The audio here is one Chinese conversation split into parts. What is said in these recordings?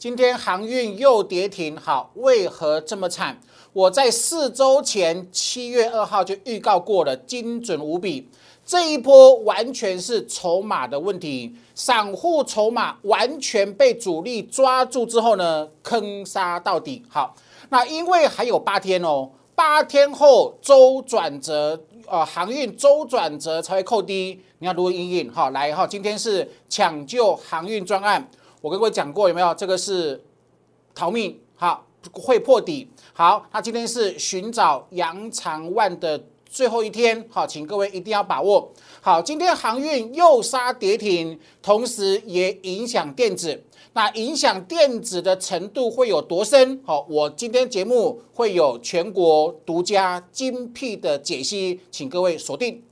今天航运又跌停，好，为何这么惨？我在四周前七月二号就预告过了，精准无比。这一波完全是筹码的问题，散户筹码完全被主力抓住之后呢，坑杀到底。好，那因为还有八天哦，八天后周转折，呃，航运周转折才会扣低。你要如何应应？好，来哈，今天是抢救航运专案。我跟各位讲过有没有？这个是逃命，好会破底。好，那今天是寻找杨长万的最后一天，好，请各位一定要把握。好，今天航运又杀跌停，同时也影响电子。那影响电子的程度会有多深？好，我今天节目会有全国独家精辟的解析，请各位锁定。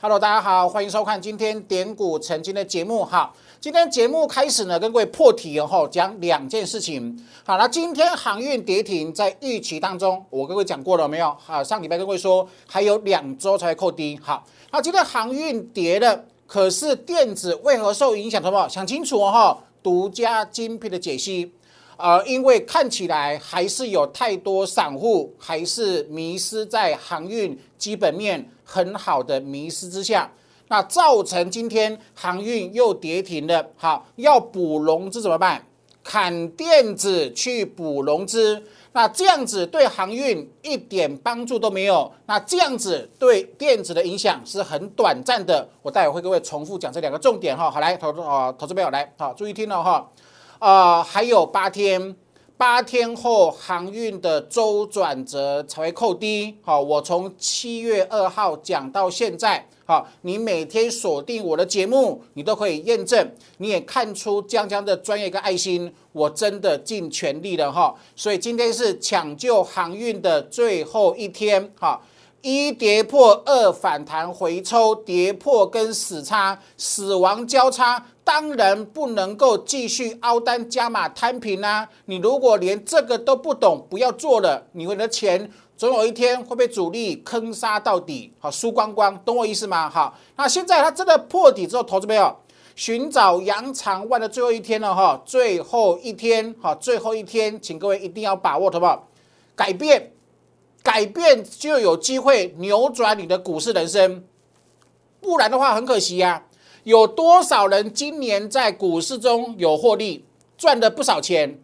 Hello，大家好，欢迎收看今天点股成金的节目。哈，今天节目开始呢，跟各位破题哦，讲两件事情。好，那今天航运跌停，在预期当中，我跟各位讲过了没有？好，上礼拜跟各位说还有两周才会扣低。好，那今天航运跌了，可是电子为何受影响？好不好？想清楚哦，哈，独家精辟的解析。呃，因为看起来还是有太多散户还是迷失在航运基本面很好的迷失之下，那造成今天航运又跌停了。好，要补融资怎么办？砍电子去补融资，那这样子对航运一点帮助都没有。那这样子对电子的影响是很短暂的。我待会会各位重复讲这两个重点哈。好，来投资啊，投资朋友来，好，注意听了哈。啊，还有八天，八天后航运的周转折才会扣低。好，我从七月二号讲到现在，好，你每天锁定我的节目，你都可以验证，你也看出江江的专业跟爱心，我真的尽全力了哈。所以今天是抢救航运的最后一天，哈。一跌破，二反弹回抽，跌破跟死叉，死亡交叉，当然不能够继续凹单加码摊平啊！你如果连这个都不懂，不要做了，你们的钱总有一天会被主力坑杀到底，好输光光，懂我意思吗？好，那现在它真的破底之后，投资没有？寻找羊长万的最后一天了哈，最后一天，好，最后一天，请各位一定要把握，好不好？改变。改变就有机会扭转你的股市人生，不然的话很可惜呀。有多少人今年在股市中有获利，赚了不少钱？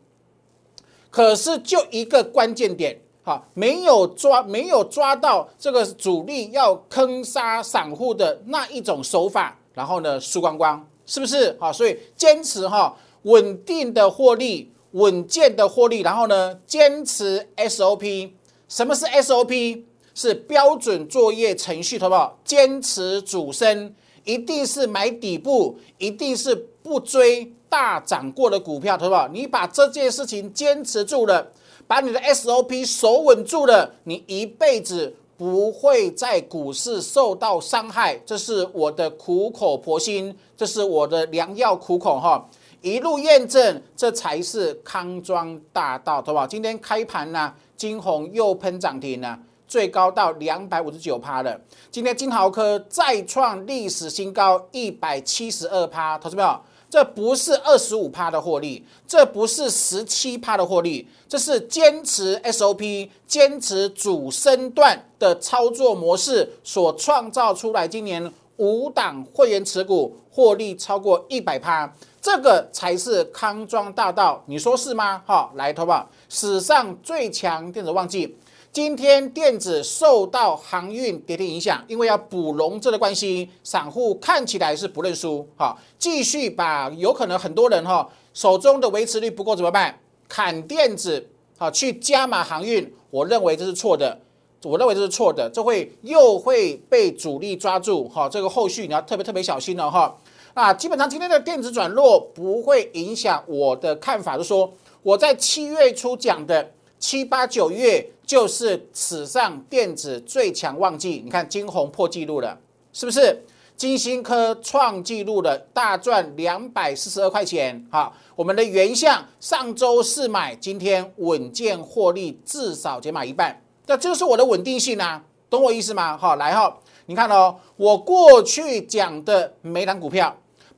可是就一个关键点，哈，没有抓，没有抓到这个主力要坑杀散户的那一种手法，然后呢输光光，是不是？好，所以坚持哈，稳定的获利，稳健的获利，然后呢坚持 SOP。什么是 SOP？是标准作业程序，好不好？坚持主升，一定是买底部，一定是不追大涨过的股票，好不好？你把这件事情坚持住了，把你的 SOP 守稳住了，你一辈子不会在股市受到伤害。这是我的苦口婆心，这是我的良药苦口哈，一路验证，这才是康庄大道，好不好？今天开盘呢？金红又喷涨停了，最高到两百五十九趴了。今天金豪科再创历史新高，一百七十二趴。投资朋友，这不是二十五趴的获利，这不是十七趴的获利，这是坚持 SOP、坚持主升段的操作模式所创造出来。今年五档会员持股获利超过一百趴。这个才是康庄大道，你说是吗？好，来，投保史上最强电子旺季，今天电子受到航运跌停影响，因为要补融资的关系，散户看起来是不认输，哈，继续把有可能很多人哈手中的维持率不够怎么办？砍电子，好，去加码航运，我认为这是错的，我认为这是错的，这会又会被主力抓住，哈，这个后续你要特别特别小心了哈。啊，基本上今天的电子转弱不会影响我的看法，就说我在七月初讲的七八九月就是史上电子最强旺季。你看金红破纪录了，是不是？金星科创纪录的大赚两百四十二块钱。好，我们的原相上周四买，今天稳健获利，至少减码一半。那这是我的稳定性啊，懂我意思吗？好，来哈，你看哦，我过去讲的每档股票，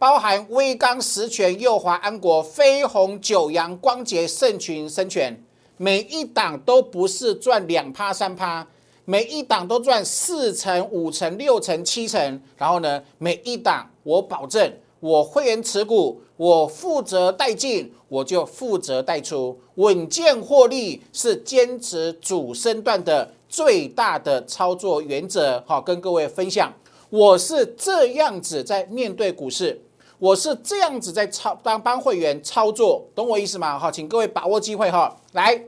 包含威刚、实权、右华、安国、飞鸿、九阳、光洁、盛群、生全，每一档都不是赚两趴三趴，每一档都赚四成、五成、六成、七成。然后呢，每一档我保证，我会员持股，我负责带进，我就负责带出，稳健获利是坚持主升段的最大的操作原则。好，跟各位分享，我是这样子在面对股市，我是这样子在操当帮会员操作，懂我意思吗？好，请各位把握机会哈，来，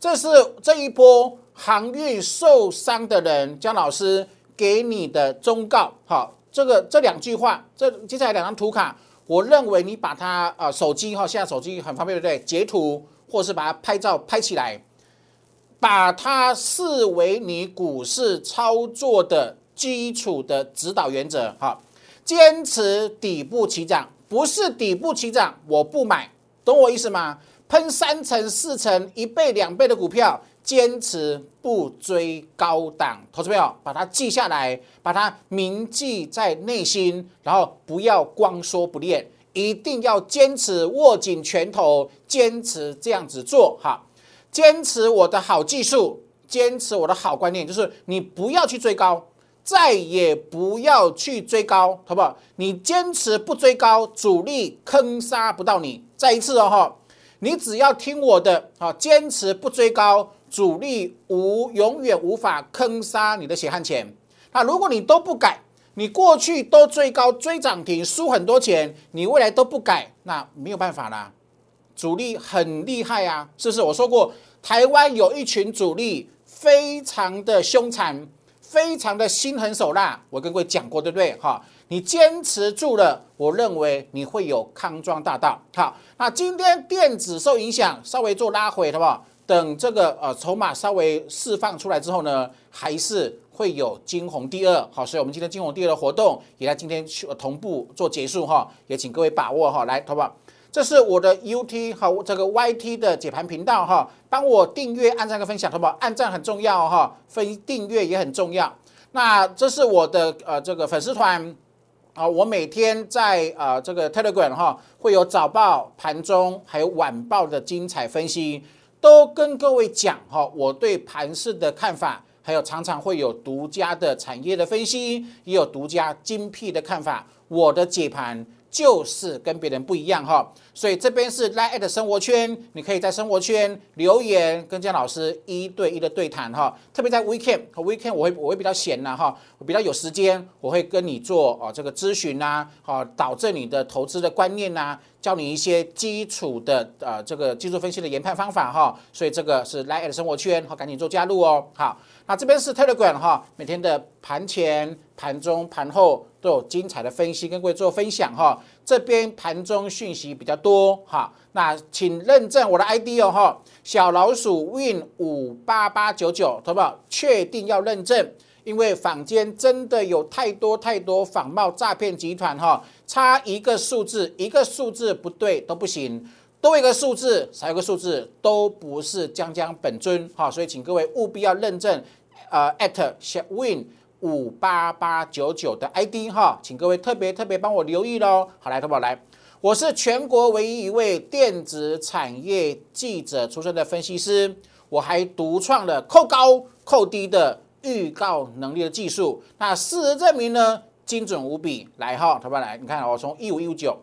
这是这一波航运受伤的人，姜老师给你的忠告。好，这个这两句话，这接下来两张图卡，我认为你把它呃手机哈，现在手机很方便，对不对？截图或是把它拍照拍起来，把它视为你股市操作的基础的指导原则。好，坚持底部起涨，不是底部起涨我不买，懂我意思吗？喷三成、四成、一倍、两倍的股票，坚持不追高档。投资朋友，把它记下来，把它铭记在内心，然后不要光说不练，一定要坚持握紧拳头，坚持这样子做。哈，坚持我的好技术，坚持我的好观念，就是你不要去追高，再也不要去追高，好不好？你坚持不追高，主力坑杀不到你。再一次哦，哈。你只要听我的，好，坚持不追高，主力无永远无法坑杀你的血汗钱。那如果你都不改，你过去都追高追涨停，输很多钱，你未来都不改，那没有办法啦。主力很厉害啊，是不是？我说过，台湾有一群主力非常的凶残，非常的心狠手辣。我跟各位讲过，对不对？哈。你坚持住了，我认为你会有康庄大道。好，那今天电子受影响，稍微做拉回，好不好？等这个呃筹码稍微释放出来之后呢，还是会有金红第二。好，所以我们今天金红第二的活动也在今天去同步做结束哈，也请各位把握哈。来，好不好？这是我的 UT 和这个 YT 的解盘频道哈，帮我订阅、按赞跟分享，好不好？按赞很重要哈，分订阅也很重要。那这是我的呃这个粉丝团。啊，我每天在啊这个 Telegram 哈，会有早报、盘中还有晚报的精彩分析，都跟各位讲哈，我对盘市的看法，还有常常会有独家的产业的分析，也有独家精辟的看法，我的解盘。就是跟别人不一样哈，所以这边是 Line 的生活圈，你可以在生活圈留言跟姜老师一对一的对谈哈。特别在 Weekend 和 Weekend 我会我会比较闲呐哈，我比较有时间，我会跟你做哦这个咨询呐，好导正你的投资的观念呐，教你一些基础的呃这个技术分析的研判方法哈。所以这个是 Line 的生活圈，好赶紧做加入哦。好，那这边是 Telegram 哈，每天的盘前、盘中、盘后。都有精彩的分析跟各位做分享哈，这边盘中讯息比较多哈，那请认证我的 ID 哦哈，小老鼠 win 五八八九九，好不好？确定要认证，因为坊间真的有太多太多仿冒诈骗集团哈，差一个数字，一个数字不对都不行，多一个数字少一个数字都不是将将本尊哈，所以请各位务必要认证，呃，at 小 win。五八八九九的 ID 哈，请各位特别特别帮我留意喽。好，来，淘宝来，我是全国唯一一位电子产业记者出身的分析师，我还独创了扣高扣低的预告能力的技术。那事实证明呢，精准无比。来哈，淘宝来，你看我从一五一五九，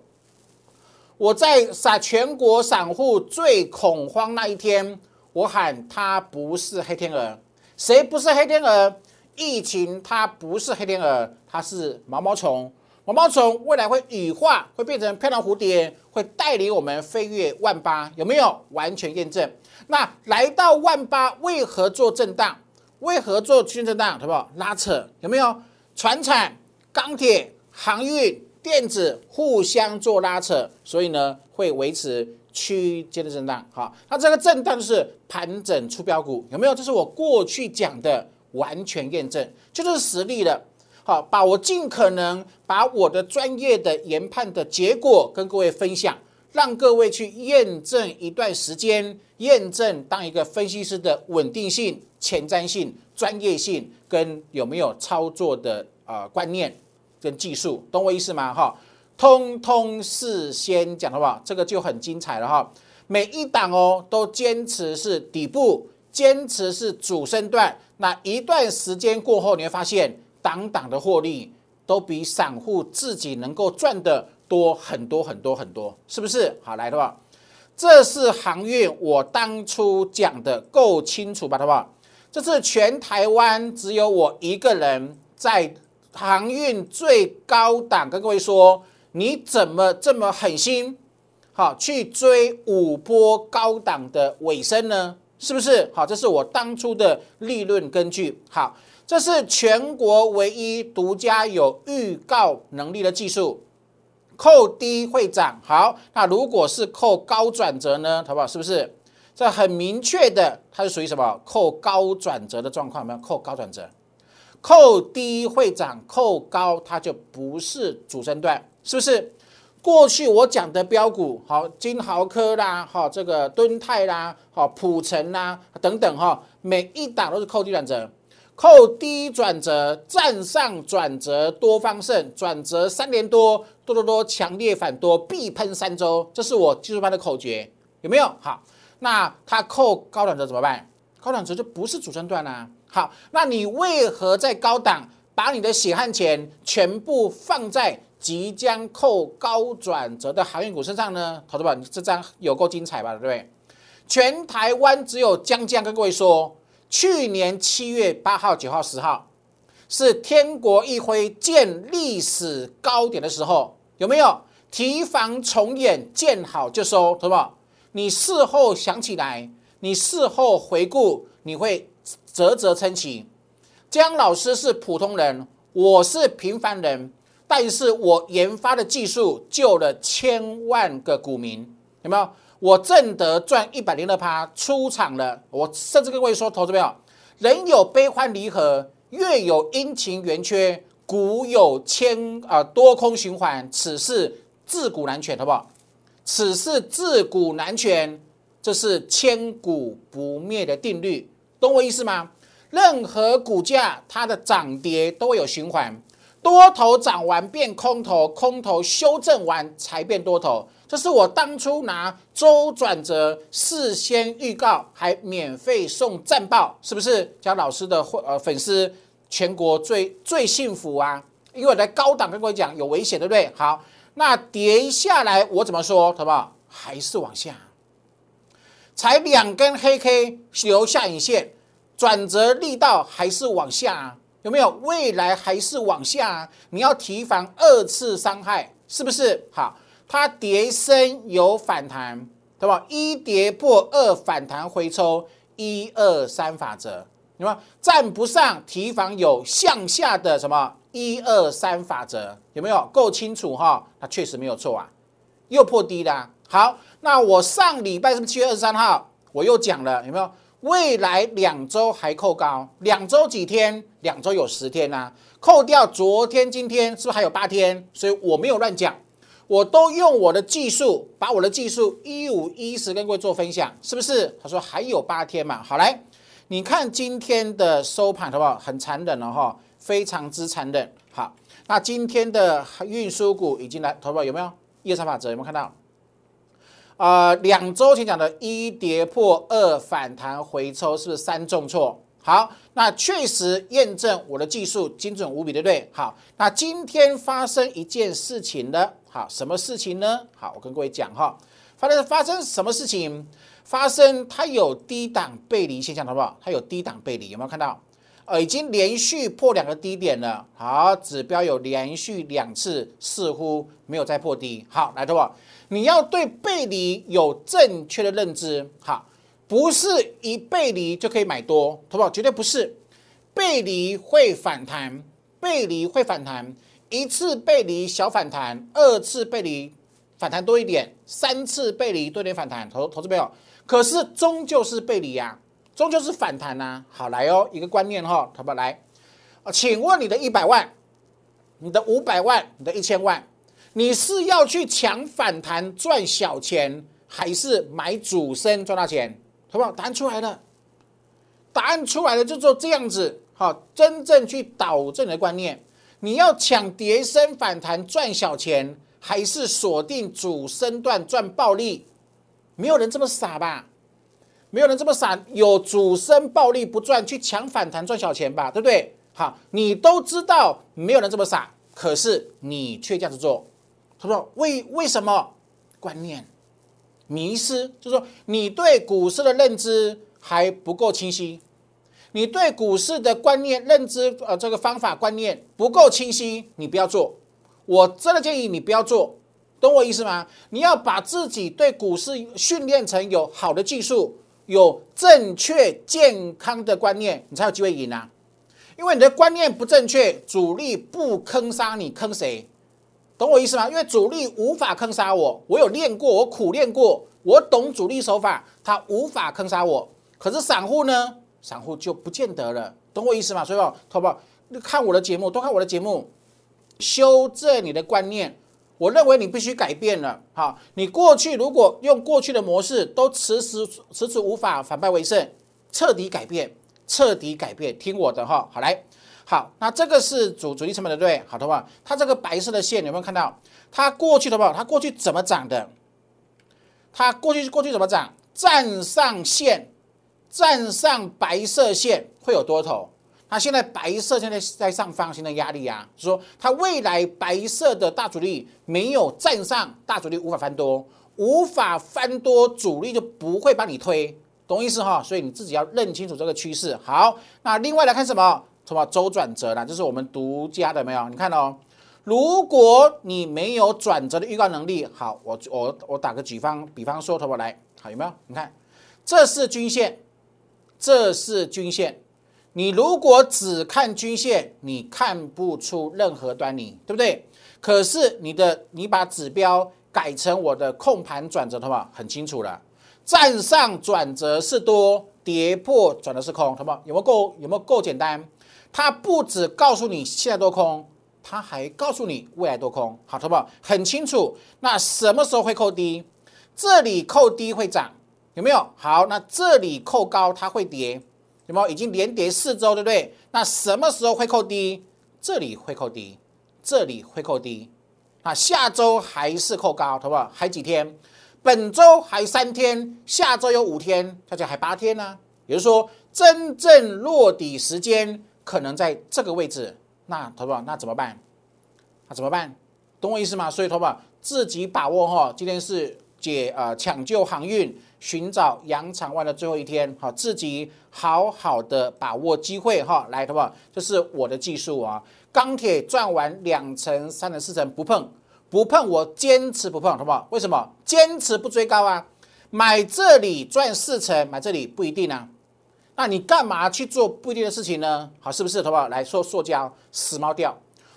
我在散全国散户最恐慌那一天，我喊他不是黑天鹅，谁不是黑天鹅？疫情它不是黑天鹅，它是毛毛虫。毛毛虫未来会羽化，会变成漂亮蝴蝶，会带领我们飞越万八，有没有？完全验证。那来到万八，为何做震荡？为何做区间震荡？好不好？拉扯有没有？船产、钢铁、航运、电子互相做拉扯，所以呢会维持区间的震荡。好，那这个震荡是盘整出标股，有没有？这是我过去讲的。完全验证，这就是实力了。好，把我尽可能把我的专业的研判的结果跟各位分享，让各位去验证一段时间，验证当一个分析师的稳定性、前瞻性、专业性跟有没有操作的呃观念跟技术，懂我意思吗？哈，通通事先讲的话，这个就很精彩了哈。每一档哦，都坚持是底部，坚持是主升段。那一段时间过后，你会发现，档档的获利都比散户自己能够赚的多很多很多很多，是不是？好来的话，这是航运，我当初讲的够清楚吧？好不好，这是全台湾只有我一个人在航运最高档，跟各位说，你怎么这么狠心？好，去追五波高档的尾声呢？是不是？好，这是我当初的利润根据。好，这是全国唯一独家有预告能力的技术，扣低会涨。好，那如果是扣高转折呢？好不好？是不是？这很明确的，它是属于什么？扣高转折的状况，有没有？扣高转折，扣低会涨，扣高它就不是主升段，是不是？过去我讲的标股，好金豪科啦，好这个敦泰啦，好普成啦等等哈，每一档都是扣低转折，扣低转折，站上转折多方胜，转折三连多，多多多强烈反多必喷三周，这是我技术班的口诀，有没有？好，那它扣高转折怎么办？高转折就不是主升段啦。好，那你为何在高档把你的血汗钱全部放在？即将扣高转折的航运股身上呢，投资者，你这张有够精彩吧？对不对？全台湾只有江江跟各位说，去年七月八号、九号、十号是天国一挥建历史高点的时候，有没有提防重演？见好就收，投资者，你事后想起来，你事后回顾，你会啧啧称奇。江老师是普通人，我是平凡人。但是我研发的技术救了千万个股民，有没有？我挣得赚一百零二趴出场了。我甚至跟各位说，投资没有？人有悲欢离合，月有阴晴圆缺，股有千啊多空循环，此事自古难全，好不好？此事自古难全，这是千古不灭的定律，懂我意思吗？任何股价它的涨跌都有循环。多头涨完变空头，空头修正完才变多头，这是我当初拿周转折事先预告，还免费送战报，是不是？江老师的会呃粉丝，全国最最幸福啊！因为我在高档跟各位讲有危险，对不对？好，那跌下来我怎么说，好不好？还是往下，才两根黑 K 留下影线，转折力道还是往下。有没有未来还是往下？你要提防二次伤害，是不是？好，它跌升有反弹，对吧？一跌破二反弹回抽，一二三法则，有没站不上，提防有向下的什么一二三法则，有没有？够清楚哈？它确实没有错啊，又破低了。好，那我上礼拜是不是七月二十三号？我又讲了，有没有？未来两周还扣高，两周几天？两周有十天呐，扣掉昨天、今天，是不是还有八天？所以我没有乱讲，我都用我的技术，把我的技术一五一十跟各位做分享，是不是？他说还有八天嘛，好来，你看今天的收盘好不好？很残忍了哈，非常之残忍。好，那今天的运输股已经来，投保有没有？夜叉法则有没有看到？呃，两周前讲的一跌破二反弹回抽，是不是三重挫？好，那确实验证我的技术精准无比，对不对？好，那今天发生一件事情了，好，什么事情呢？好，我跟各位讲哈，发生发生什么事情？发生它有低档背离现象，好不好？它有低档背离，有没有看到？呃，已经连续破两个低点了。好，指标有连续两次，似乎没有再破低。好，来，对不？你要对背离有正确的认知，好，不是一背离就可以买多，好不好？绝对不是，背离会反弹，背离会反弹，一次背离小反弹，二次背离反弹多一点，三次背离多点反弹，投投资没有？可是终究是背离呀，终究是反弹呐。好，来哦，一个观念哈，好不好？来，请问你的一百万你的五百万，你的一千万，你是要去抢反弹赚小钱，还是买主升赚大钱？好不好？答案出来了，答案出来了，就做这样子。好，真正去导正你的观念，你要抢跌升反弹赚小钱，还是锁定主升段赚暴利？没有人这么傻吧？没有人这么傻，有主升暴利不赚，去抢反弹赚小钱吧？对不对？好，你都知道，没有人这么傻，可是你却这样子做。他说：为为什么？观念迷失，就是说你对股市的认知还不够清晰。你对股市的观念、认知，呃，这个方法观念不够清晰，你不要做。我真的建议你不要做，懂我意思吗？你要把自己对股市训练成有好的技术、有正确健康的观念，你才有机会赢啊！因为你的观念不正确，主力不坑杀你，坑谁？懂我意思吗？因为主力无法坑杀我，我有练过，我苦练过，我懂主力手法，他无法坑杀我。可是散户呢？散户就不见得了，懂我意思吗？所以哦，投保看我的节目，多看我的节目，修正你的观念。我认为你必须改变了。好，你过去如果用过去的模式，都迟迟迟迟无法反败为胜，彻底改变，彻底改变，听我的哈。好来，好，那这个是主主力成本的对，好的话，它这个白色的线有没有看到？它过去的话，它过去怎么涨的？它过去过去怎么涨？站上线。站上白色线会有多头，那现在白色现在在上方形成压力啊，说它未来白色的大主力没有站上，大主力无法翻多，无法翻多，主力就不会帮你推，懂意思哈？所以你自己要认清楚这个趋势。好，那另外来看什么？什么周转折呢？这是我们独家的没有？你看哦，如果你没有转折的预告能力，好，我我我打个比方，比方说，投保来，好有没有？你看，这是均线。这是均线，你如果只看均线，你看不出任何端倪，对不对？可是你的你把指标改成我的控盘转折的话，很清楚了，站上转折是多，跌破转折是空，好不好？有没有够？有没有够简单？它不只告诉你现在多空，它还告诉你未来多空，好，好不好？很清楚。那什么时候会扣低？这里扣低会涨。有没有好？那这里扣高它会跌，有没有？已经连跌四周，对不对？那什么时候会扣低？这里会扣低，这里会扣低。啊，下周还是扣高，好不好？还几天？本周还三天，下周有五天，大家还八天呢。也就是说，真正落底时间可能在这个位置。那，投保？那怎么办？那怎么办？懂我意思吗？所以，投保？自己把握哈。今天是解呃抢救航运。寻找扬长万的最后一天，好，自己好好的把握机会哈，来，好不好？这是我的技术啊，钢铁赚完两成、三成、四成不碰，不碰，我坚持不碰，好不好？为什么？坚持不追高啊？买这里赚四成，买这里不一定啊。那你干嘛去做不一定的事情呢？好，是不是，好不好？来说塑胶死猫调，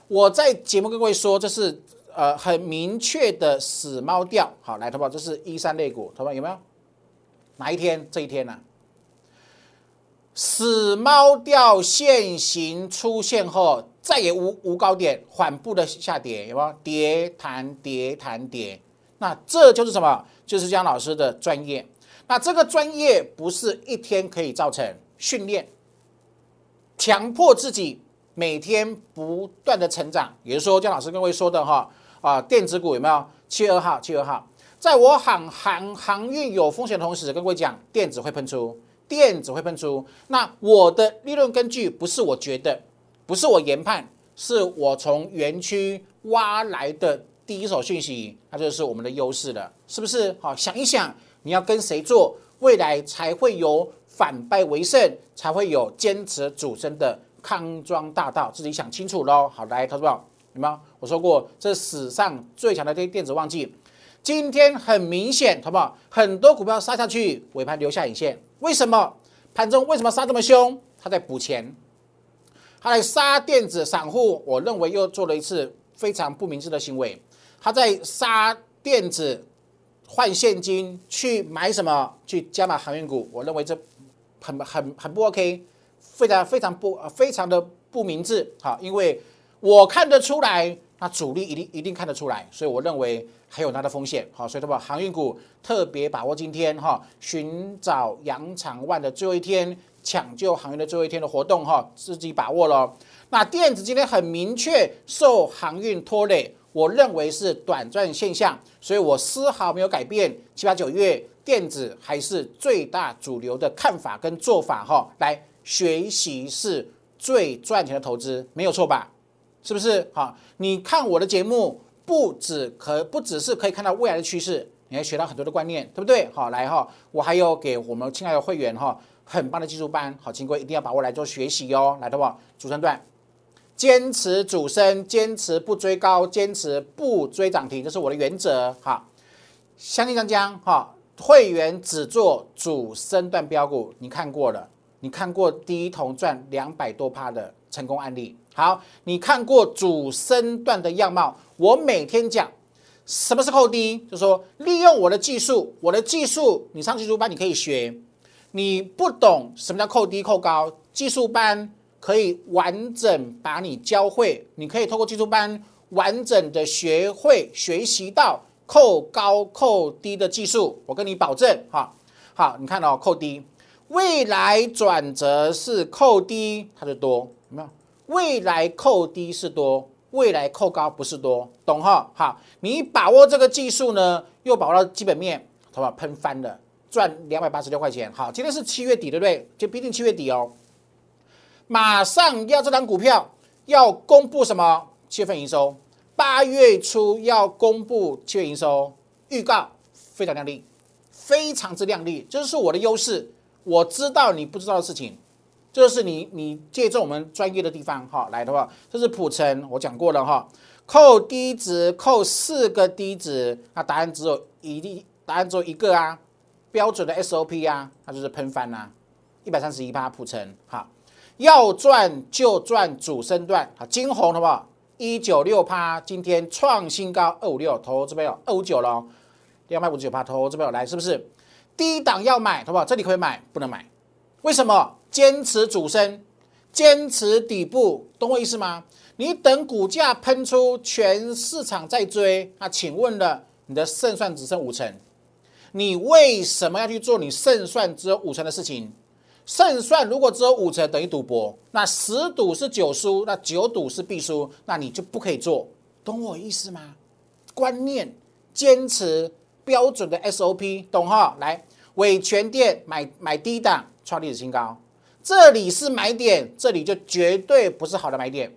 我在节目跟各位说，这是呃很明确的死猫调。好，来，好不好？这是一三类股，好不好？有没有？哪一天？这一天呢？死猫掉现形出现后，再也无无高点，缓步的下跌，有没有？跌弹跌弹跌，那这就是什么？就是江老师的专业。那这个专业不是一天可以造成训练，强迫自己每天不断的成长。也就是说，江老师跟各位说的哈啊，电子股有没有？七月二号，七月二号。在我航航航运有风险的同时，跟各位讲，电子会喷出，电子会喷出。那我的利润根据不是我觉得，不是我研判，是我从园区挖来的第一手讯息，那就是我们的优势了，是不是？好，想一想，你要跟谁做，未来才会有反败为胜，才会有坚持主升的康庄大道，自己想清楚喽。好，来，投资宝，有没有？我说过，这史上最强的这电子旺季。今天很明显，好不好？很多股票杀下去，尾盘留下影线。为什么盘中为什么杀这么凶？他在补钱，他在杀电子散户。我认为又做了一次非常不明智的行为。他在杀电子换现金去买什么？去加码航运股。我认为这很很很不 OK，非常非常不非常的不明智。好，因为我看得出来，那主力一定一定看得出来，所以我认为还有它的风险。好，所以他把航运股特别把握今天哈，寻找扬长万的最后一天，抢救航运的最后一天的活动哈，自己把握了。那电子今天很明确受航运拖累，我认为是短暂现象，所以我丝毫没有改变七八九月电子还是最大主流的看法跟做法哈。来学习是最赚钱的投资，没有错吧？是不是？好，你看我的节目，不只可不只是可以看到未来的趋势，你还学到很多的观念，对不对？好，来哈，我还有给我们亲爱的会员哈，很棒的技术班，好，请各位一定要把握来做学习哦。来，的话，主升段。坚持主升，坚持不追高，坚持不追涨停，这是我的原则。哈，相信张江哈，会员只做主升段标股，你看过了，你看过第一桶赚两百多趴的成功案例。好，你看过主升段的样貌，我每天讲什么是扣低，就说利用我的技术，我的技术，你上技术班你可以学，你不懂什么叫扣低扣高，技术班。可以完整把你教会，你可以透过技术班完整的学会学习到扣高扣低的技术，我跟你保证哈。好，你看到扣低，未来转折是扣低，它就多，未来扣低是多，未来扣高不是多，懂哈？好，你把握这个技术呢，又把握到基本面，好吧？喷翻了，赚两百八十六块钱。好，今天是七月底，对不对？就逼近七月底哦。马上要这张股票要公布什么七月份营收？八月初要公布七月营收预告，非常靓丽，非常之靓丽，这是我的优势。我知道你不知道的事情，这就是你你借助我们专业的地方哈来的话，这是普成，我讲过了哈，扣低值扣四个低值，那答案只有一，答案只有一个啊，标准的 SOP 啊，它就是喷翻啊，一百三十一趴普成好。要赚就赚主升段，好，金红好不好？一九六趴，今天创新高二五六，投这边有二五九了，两百五十九趴，投这边有来，是不是？低档要买，好不好？这里可以买，不能买，为什么？坚持主升，坚持底部，懂我意思吗？你等股价喷出，全市场在追，那请问了，你的胜算只剩五成，你为什么要去做你胜算只有五成的事情？胜算如果只有五成等于赌博，那十赌是九输，那九赌是必输，那你就不可以做，懂我意思吗？观念坚持标准的 SOP，懂哈？来，伟全店买买低档创历史新高，这里是买点，这里就绝对不是好的买点。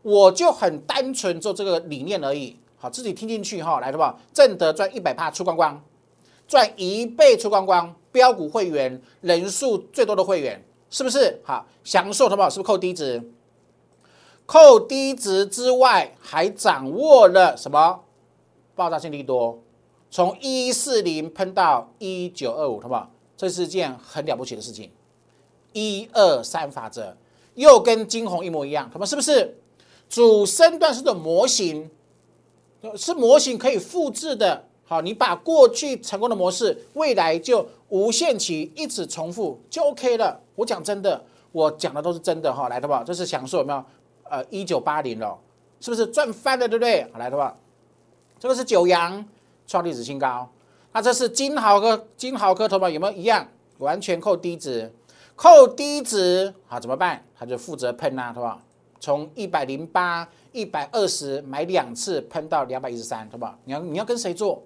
我就很单纯做这个理念而已，好，自己听进去哈，来的话，正德赚一百帕出光光，赚一倍出光光。标股会员人数最多的会员是不是好享受？好不好？是不是扣低值？扣低值之外，还掌握了什么？爆炸性利多，从一四零喷到一九二五，好不好？这是件很了不起的事情。一二三法则又跟金红一模一样，他们是不是主升段式的模型？是模型可以复制的。好，你把过去成功的模式，未来就无限期一直重复就 OK 了。我讲真的，我讲的都是真的哈。来的话，这是享受有没有？呃，一九八零了，是不是赚翻了？对不对？好，来的话，这个是九阳创历史新高。那这是金豪科，金豪科头发有没有一样？完全扣低值，扣低值，好怎么办？他就负责喷啊，是吧？从一百零八、一百二十买两次，喷到两百一十三，是吧？你要你要跟谁做？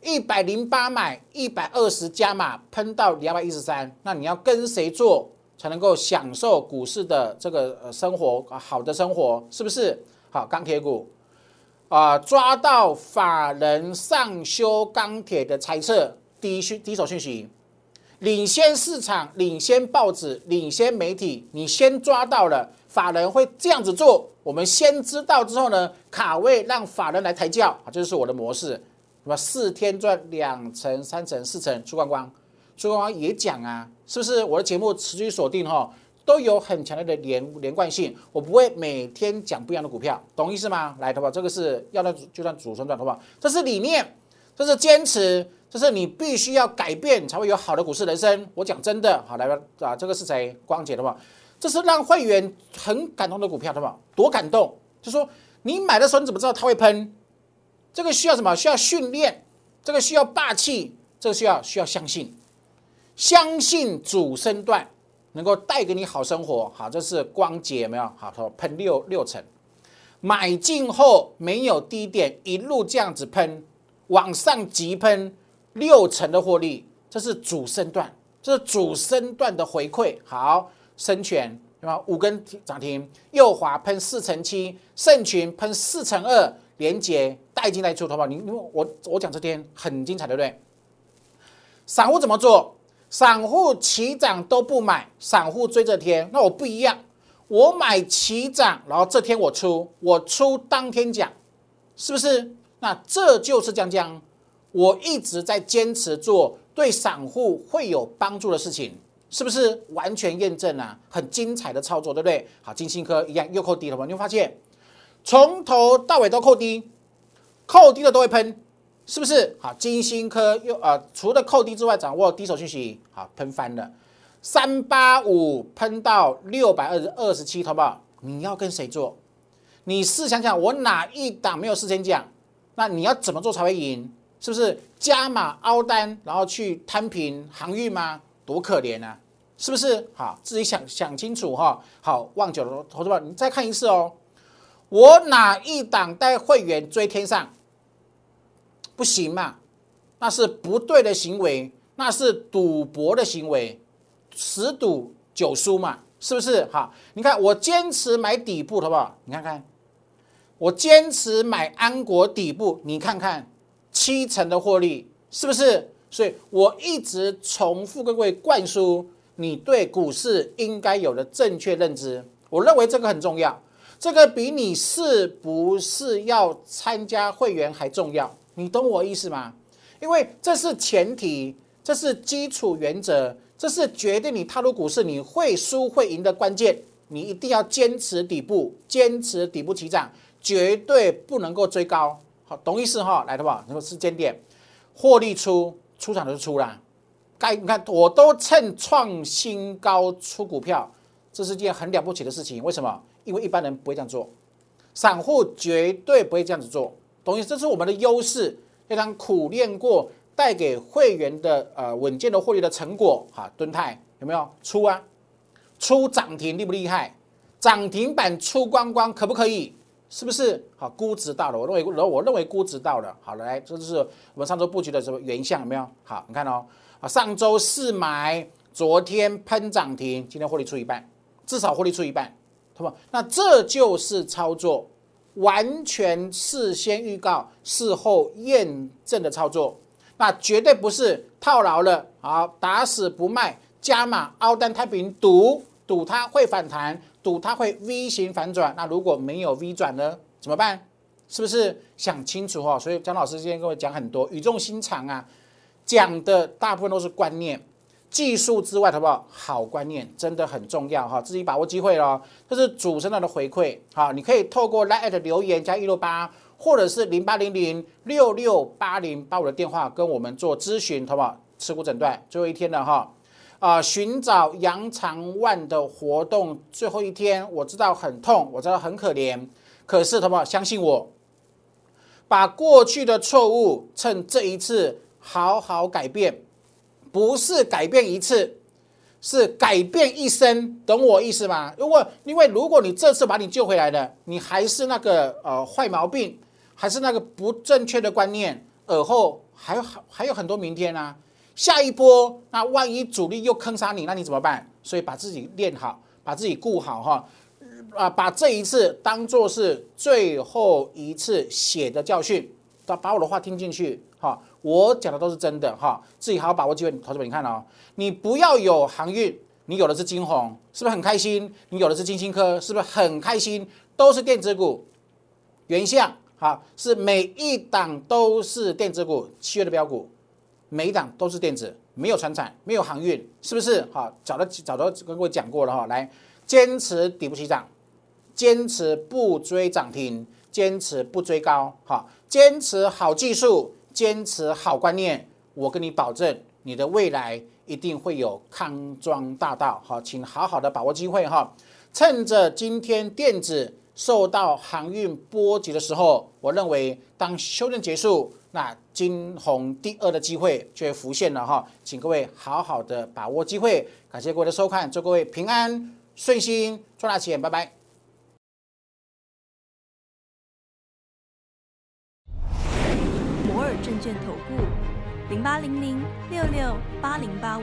一百零八买一百二十加码喷到两百一十三，那你要跟谁做才能够享受股市的这个呃生活好的生活？是不是？好，钢铁股啊，抓到法人上修钢铁的猜测，第一讯第一手讯息，领先市场，领先报纸，领先媒体，你先抓到了法人会这样子做，我们先知道之后呢，卡位让法人来抬轿啊，这就是我的模式。那么四天赚两成、三成、四成，出光光，出光光也讲啊，是不是？我的节目持续锁定哈，都有很强烈的连连贯性，我不会每天讲不一样的股票，懂意思吗？来，好不好？这个是要的，就算主升段，好不好？这是理念，这是坚持，这是你必须要改变才会有好的股市人生。我讲真的，好来吧，啊，这个是谁？光姐的话，这是让会员很感动的股票，对吧？多感动！就说你买的时候你怎么知道它会喷？这个需要什么？需要训练，这个需要霸气，这个需要需要相信，相信主升段能够带给你好生活。好，这是光洁没有？好，说喷六六成，买进后没有低点，一路这样子喷，往上急喷六成的获利，这是主升段，这是主升段的回馈。好，深全对吧？五根涨停，右滑喷四成七，盛群喷四成二，连接带进带出，好不好？你因为我我讲这天很精彩，对不对？散户怎么做？散户起涨都不买，散户追这天，那我不一样，我买起涨，然后这天我出，我出当天讲，是不是？那这就是江江，我一直在坚持做对散户会有帮助的事情。是不是完全验证啊？很精彩的操作，对不对？好，金星科一样又扣低了吗？你会发现从头到尾都扣低，扣低的都会喷，是不是？好，金星科又呃，除了扣低之外，掌握低手讯息，好，喷翻了，三八五喷到六百二十二十七，好不好？你要跟谁做？你试想想，我哪一档没有事先讲？那你要怎么做才会赢？是不是加码凹单，然后去摊平航运吗？多可怜啊！是不是？好，自己想想清楚哈。好，望久了，投资者，你再看一次哦。我哪一档带会员追天上？不行嘛？那是不对的行为，那是赌博的行为，十赌九输嘛？是不是？好，你看我坚持买底部，好不好？你看看，我坚持买安国底部，你看看七成的获利，是不是？所以我一直重复各位灌输，你对股市应该有的正确认知。我认为这个很重要，这个比你是不是要参加会员还重要。你懂我意思吗？因为这是前提，这是基础原则，这是决定你踏入股市你会输会赢的关键。你一定要坚持底部，坚持底部起涨，绝对不能够追高。懂意思哈？来的吧，那个时间点，获利出。出场就出啦，该你看我都趁创新高出股票，这是件很了不起的事情。为什么？因为一般人不会这样做，散户绝对不会这样子做。懂意思？这是我们的优势，非常苦练过，带给会员的呃稳健的获利的成果。哈，敦泰有没有出啊？出涨停厉不厉害？涨停板出光光可不可以？是不是好估值到了？我认为，然后我认为估值到了。好，来，这就是我们上周布局的什么原相有没有？好，你看哦，啊，上周四买，昨天喷涨停，今天获利出一半，至少获利出一半，好不？那这就是操作，完全事先预告，事后验证的操作，那绝对不是套牢了，好，打死不卖，加码凹单太平赌赌它会反弹。赌它会 V 型反转，那如果没有 V 转呢？怎么办？是不是想清楚哈？所以张老师今天跟我讲很多语重心长啊，讲的大部分都是观念、技术之外，好不好？好观念真的很重要哈，自己把握机会喽。这是主升段的回馈，好，你可以透过 Line 留言加一六八，或者是零八零零六六八零八五的电话跟我们做咨询，好不好？持股诊断最后一天了哈。啊，寻找杨长万的活动最后一天，我知道很痛，我知道很可怜，可是，好不好？相信我，把过去的错误趁这一次好好改变，不是改变一次，是改变一生，懂我意思吗？如果因为如果你这次把你救回来了，你还是那个呃坏毛病，还是那个不正确的观念，而后还有还还有很多明天啊。下一波，那万一主力又坑杀你，那你怎么办？所以把自己练好，把自己顾好哈，啊，把这一次当做是最后一次血的教训，把把我的话听进去哈，我讲的都是真的哈，自己好好把握机会。投资者，你看哦，你不要有航运，你有的是金红，是不是很开心？你有的是金星科，是不是很开心？都是电子股，原相好，是每一档都是电子股，七月的标股。每一档都是电子，没有船产，没有航运，是不是？好，早都早都跟各位讲过了哈。来，坚持底部起涨，坚持不追涨停，坚持不追高，哈，坚持好技术，坚持好观念。我跟你保证，你的未来一定会有康庄大道。好，请好好的把握机会哈，趁着今天电子受到航运波及的时候，我认为当修正结束，那金红第二的机会就会浮现了哈，请各位好好的把握机会。感谢各位的收看，祝各位平安顺心，赚大钱，拜拜。摩尔证券投顾零八零零六六八零八五。